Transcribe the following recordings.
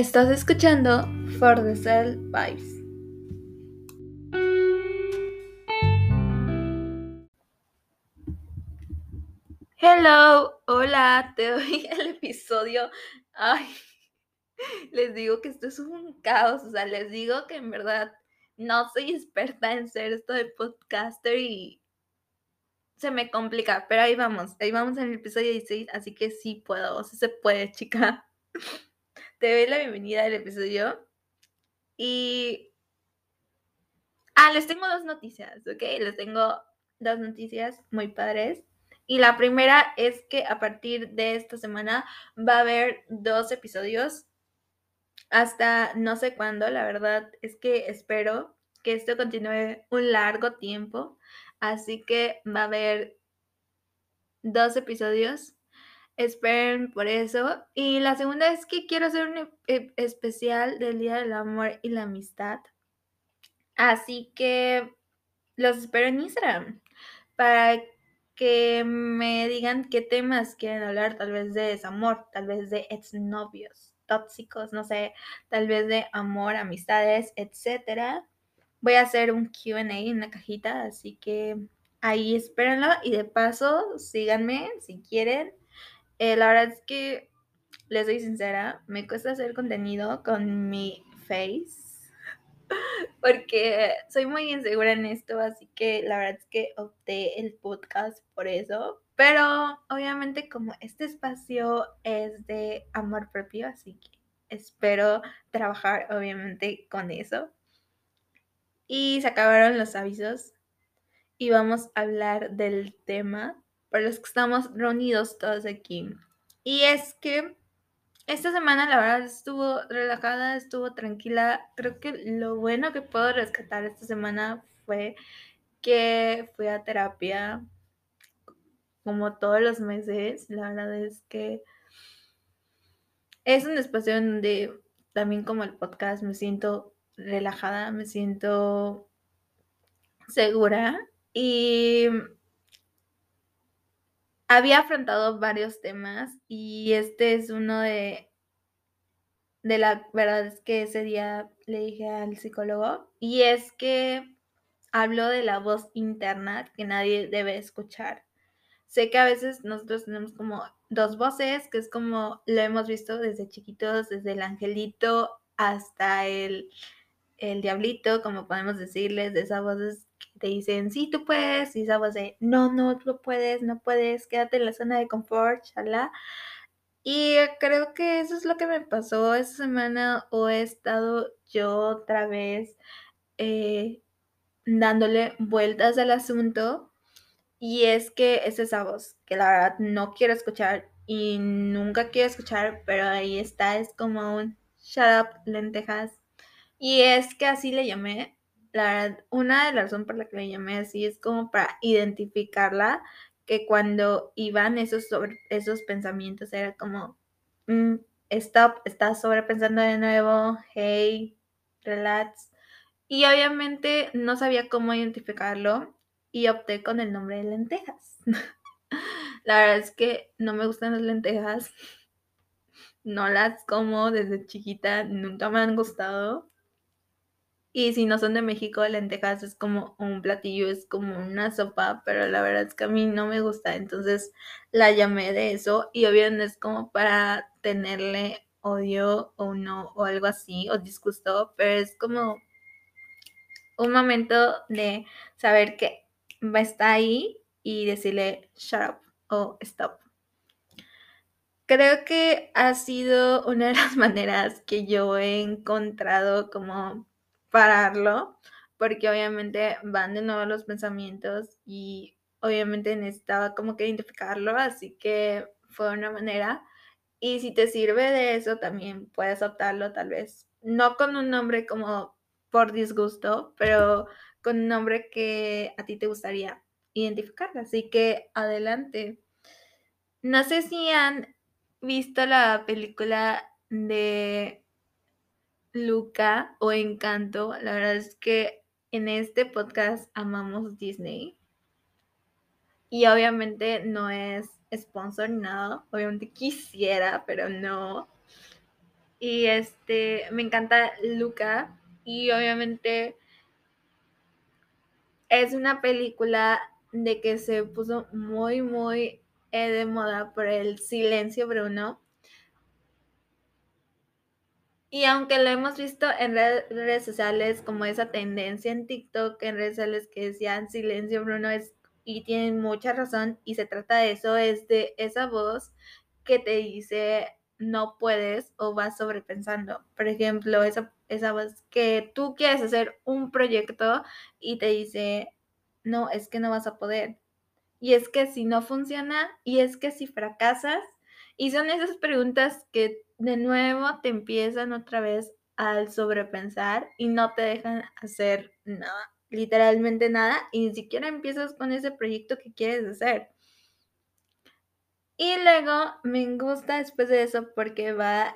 Estás escuchando For the Cell Vibes. Hello, hola, te doy el episodio. Ay, les digo que esto es un caos, o sea, les digo que en verdad no soy experta en ser esto de podcaster y se me complica, pero ahí vamos, ahí vamos en el episodio 16, así que sí puedo, sea, se puede, chica. Te doy la bienvenida al episodio y... Ah, les tengo dos noticias, ¿ok? Les tengo dos noticias muy padres. Y la primera es que a partir de esta semana va a haber dos episodios hasta no sé cuándo. La verdad es que espero que esto continúe un largo tiempo. Así que va a haber dos episodios. Esperen por eso. Y la segunda es que quiero hacer un especial del Día del Amor y la Amistad. Así que los espero en Instagram para que me digan qué temas quieren hablar, tal vez de desamor, tal vez de exnovios tóxicos, no sé, tal vez de amor, amistades, etcétera. Voy a hacer un QA en una cajita, así que ahí espérenlo y de paso síganme si quieren. Eh, la verdad es que les soy sincera, me cuesta hacer contenido con mi face porque soy muy insegura en esto, así que la verdad es que opté el podcast por eso. Pero obviamente como este espacio es de amor propio, así que espero trabajar obviamente con eso. Y se acabaron los avisos y vamos a hablar del tema por los que estamos reunidos todos aquí. Y es que esta semana la verdad estuvo relajada, estuvo tranquila. Creo que lo bueno que puedo rescatar esta semana fue que fui a terapia como todos los meses. La verdad es que es un espacio donde también como el podcast me siento relajada, me siento segura y había afrontado varios temas y este es uno de, de la verdad es que ese día le dije al psicólogo y es que hablo de la voz interna que nadie debe escuchar. Sé que a veces nosotros tenemos como dos voces, que es como lo hemos visto desde chiquitos, desde el angelito hasta el, el diablito, como podemos decirles, de esas voces te dicen, sí, tú puedes, y voz de, no, no, tú puedes, no puedes, quédate en la zona de confort, chala. Y creo que eso es lo que me pasó esta semana, o he estado yo otra vez eh, dándole vueltas al asunto, y es que es esa voz que la verdad no quiero escuchar y nunca quiero escuchar, pero ahí está, es como un shut up, lentejas. Y es que así le llamé la verdad, una de las razones por la que le llamé así es como para identificarla, que cuando iban esos, sobre, esos pensamientos era como, mm, stop, estás sobrepensando de nuevo, hey, relax. Y obviamente no sabía cómo identificarlo y opté con el nombre de lentejas. la verdad es que no me gustan las lentejas. No las como desde chiquita, nunca me han gustado. Y si no son de México, lentejas es como un platillo, es como una sopa, pero la verdad es que a mí no me gusta, entonces la llamé de eso y obviamente es como para tenerle odio o no, o algo así, o disgusto, pero es como un momento de saber que va a estar ahí y decirle shut up o stop. Creo que ha sido una de las maneras que yo he encontrado como pararlo, porque obviamente van de nuevo los pensamientos y obviamente necesitaba como que identificarlo, así que fue una manera. Y si te sirve de eso, también puedes optarlo tal vez, no con un nombre como por disgusto, pero con un nombre que a ti te gustaría identificar. Así que adelante. No sé si han visto la película de Luca o Encanto. La verdad es que en este podcast amamos Disney. Y obviamente no es sponsor nada. Obviamente quisiera, pero no. Y este, me encanta Luca. Y obviamente es una película de que se puso muy, muy eh, de moda por el silencio Bruno. Y aunque lo hemos visto en redes sociales, como esa tendencia en TikTok, en redes sociales que decían silencio Bruno es, y tienen mucha razón, y se trata de eso, es de esa voz que te dice no puedes o vas sobrepensando. Por ejemplo, esa, esa voz que tú quieres hacer un proyecto y te dice, no, es que no vas a poder. Y es que si no funciona, y es que si fracasas, y son esas preguntas que de nuevo te empiezan otra vez al sobrepensar y no te dejan hacer nada, literalmente nada, y ni siquiera empiezas con ese proyecto que quieres hacer. Y luego me gusta después de eso porque va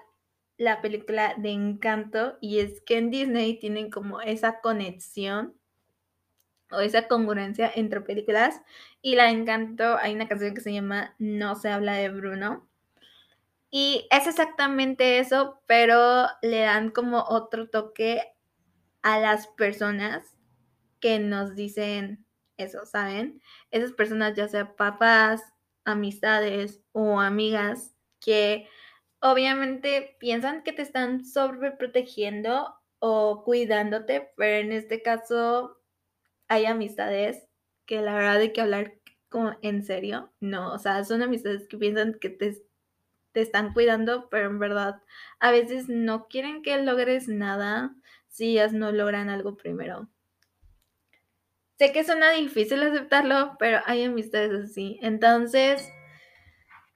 la película de Encanto y es que en Disney tienen como esa conexión o esa congruencia entre películas y la Encanto hay una canción que se llama No se habla de Bruno y es exactamente eso, pero le dan como otro toque a las personas que nos dicen eso, ¿saben? Esas personas, ya sea papás, amistades o amigas, que obviamente piensan que te están sobreprotegiendo o cuidándote, pero en este caso hay amistades que la verdad hay que hablar en serio, no, o sea, son amistades que piensan que te te están cuidando, pero en verdad a veces no quieren que logres nada si ellas no logran algo primero. Sé que suena difícil aceptarlo, pero hay amistades así. Entonces,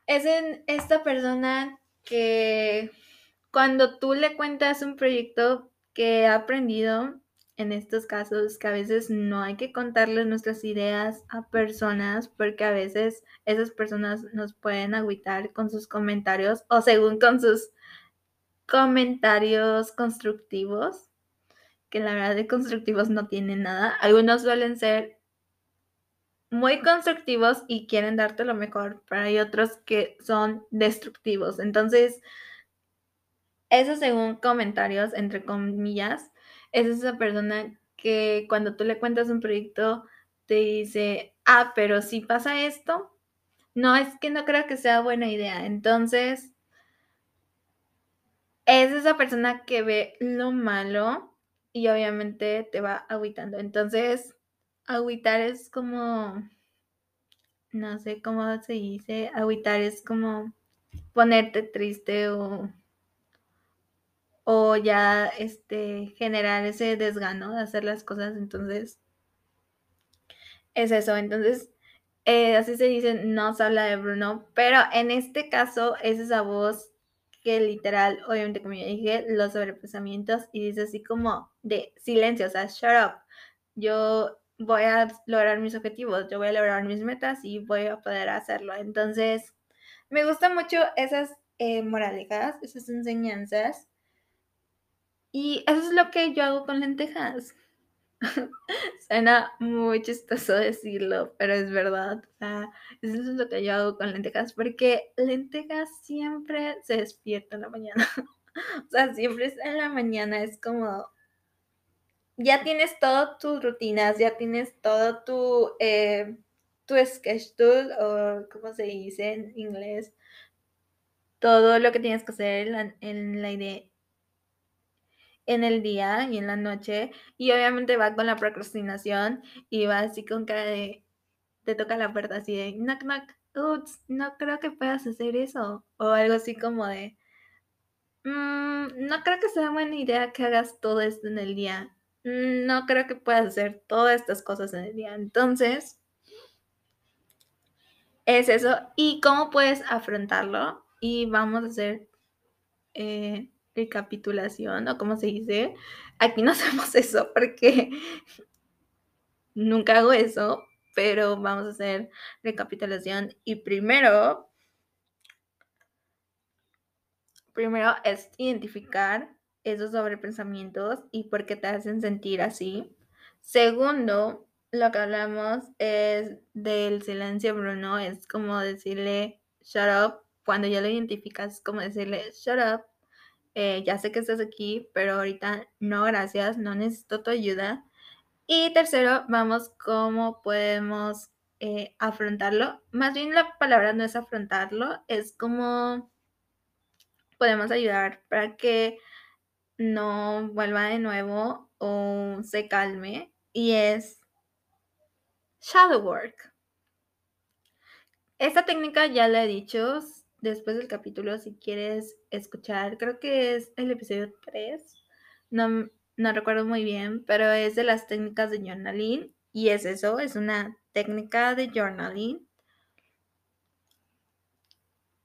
es en esta persona que cuando tú le cuentas un proyecto que ha aprendido, en estos casos que a veces no hay que contarles nuestras ideas a personas porque a veces esas personas nos pueden agüitar con sus comentarios o según con sus comentarios constructivos, que la verdad de constructivos no tienen nada. Algunos suelen ser muy constructivos y quieren darte lo mejor, pero hay otros que son destructivos. Entonces, eso según comentarios, entre comillas, es esa persona que cuando tú le cuentas un proyecto te dice, ah, pero si pasa esto, no, es que no creo que sea buena idea. Entonces, es esa persona que ve lo malo y obviamente te va agüitando. Entonces, agüitar es como, no sé cómo se dice, agüitar es como ponerte triste o o ya este, generar ese desgano de hacer las cosas. Entonces, es eso. Entonces, eh, así se dice, no se habla de Bruno, pero en este caso es esa voz que literal, obviamente como ya dije, los sobrepensamientos y dice así como de silencio, o sea, shut up. Yo voy a lograr mis objetivos, yo voy a lograr mis metas y voy a poder hacerlo. Entonces, me gustan mucho esas eh, moralejas, esas enseñanzas y eso es lo que yo hago con lentejas. Suena muy chistoso decirlo, pero es verdad. eso es lo que yo hago con lentejas, porque lentejas siempre se despierta en la mañana. o sea, siempre es en la mañana, es como, ya tienes todas tus rutinas, ya tienes todo tu, eh, tu schedule, o como se dice en inglés, todo lo que tienes que hacer en la, en la idea en el día y en la noche y obviamente va con la procrastinación y va así con cara de te toca la puerta así de knock knock ups, no creo que puedas hacer eso o algo así como de mmm, no creo que sea buena idea que hagas todo esto en el día mm, no creo que puedas hacer todas estas cosas en el día entonces es eso y cómo puedes afrontarlo y vamos a hacer eh, recapitulación o como se dice. Aquí no hacemos eso porque nunca hago eso, pero vamos a hacer recapitulación y primero, primero es identificar esos sobrepensamientos y por qué te hacen sentir así. Segundo, lo que hablamos es del silencio, Bruno, es como decirle shut up. Cuando ya lo identificas, como decirle shut up eh, ya sé que estás aquí, pero ahorita no, gracias, no necesito tu ayuda. Y tercero, vamos cómo podemos eh, afrontarlo. Más bien la palabra no es afrontarlo, es como podemos ayudar para que no vuelva de nuevo o se calme. Y es shadow work. Esta técnica ya la he dicho después del capítulo, si quieres escuchar, creo que es el episodio 3, no, no recuerdo muy bien, pero es de las técnicas de journaling y es eso, es una técnica de journaling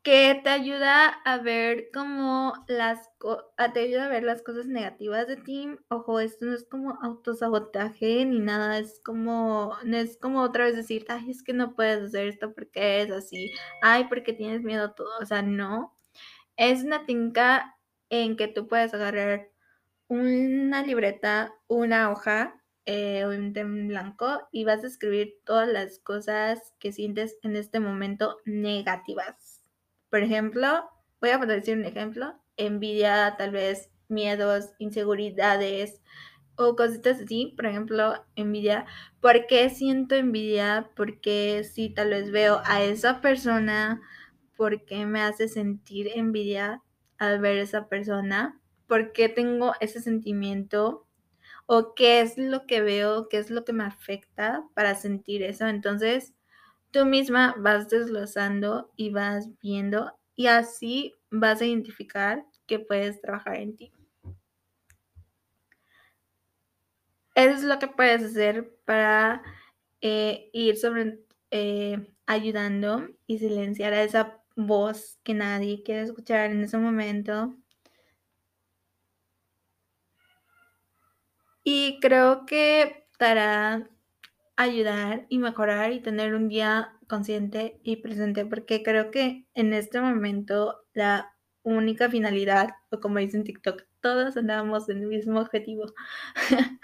que te ayuda a ver como las te ayuda a ver las cosas negativas de ti. Ojo, esto no es como autosabotaje ni nada, es como es como otra vez decir, "Ay, es que no puedes hacer esto porque es así. Ay, porque tienes miedo a todo." O sea, no. Es una técnica en que tú puedes agarrar una libreta, una hoja eh, un en blanco y vas a escribir todas las cosas que sientes en este momento negativas. Por ejemplo, voy a decir un ejemplo, envidia, tal vez miedos, inseguridades o cositas así. Por ejemplo, envidia. ¿Por qué siento envidia? Porque si tal vez veo a esa persona, ¿por qué me hace sentir envidia al ver esa persona? ¿Por qué tengo ese sentimiento? ¿O qué es lo que veo? ¿Qué es lo que me afecta para sentir eso? Entonces, tú misma vas desglosando y vas viendo y así vas a identificar que puedes trabajar en ti. Eso es lo que puedes hacer para eh, ir sobre eh, ayudando y silenciar a esa voz que nadie quiere escuchar en ese momento. Y creo que dará ayudar y mejorar y tener un día consciente y presente, porque creo que en este momento la única finalidad, o como dicen TikTok, todos andamos en el mismo objetivo.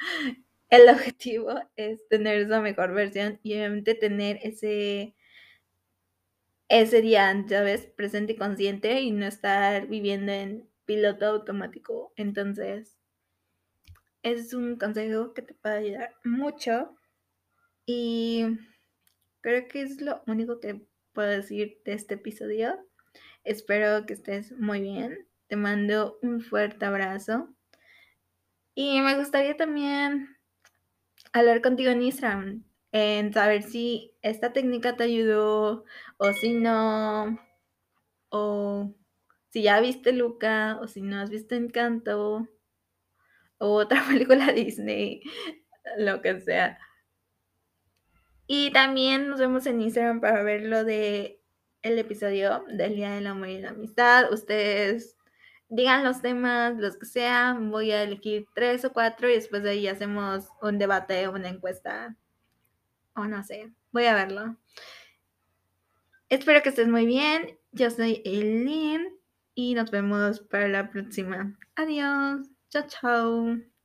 el objetivo es tener esa mejor versión y obviamente tener ese ese día, ¿sabes? Presente y consciente y no estar viviendo en piloto automático. Entonces, es un consejo que te puede ayudar mucho y creo que es lo único que puedo decir de este episodio. Espero que estés muy bien. Te mando un fuerte abrazo. Y me gustaría también hablar contigo en Instagram, en saber si esta técnica te ayudó o si no, o si ya viste Luca o si no has visto Encanto o otra película Disney, lo que sea. Y también nos vemos en Instagram para ver lo de el episodio del Día del Amor y la Amistad. Ustedes digan los temas, los que sean. Voy a elegir tres o cuatro y después de ahí hacemos un debate o una encuesta. O no sé, voy a verlo. Espero que estés muy bien. Yo soy Eileen y nos vemos para la próxima. Adiós. Chao, chao.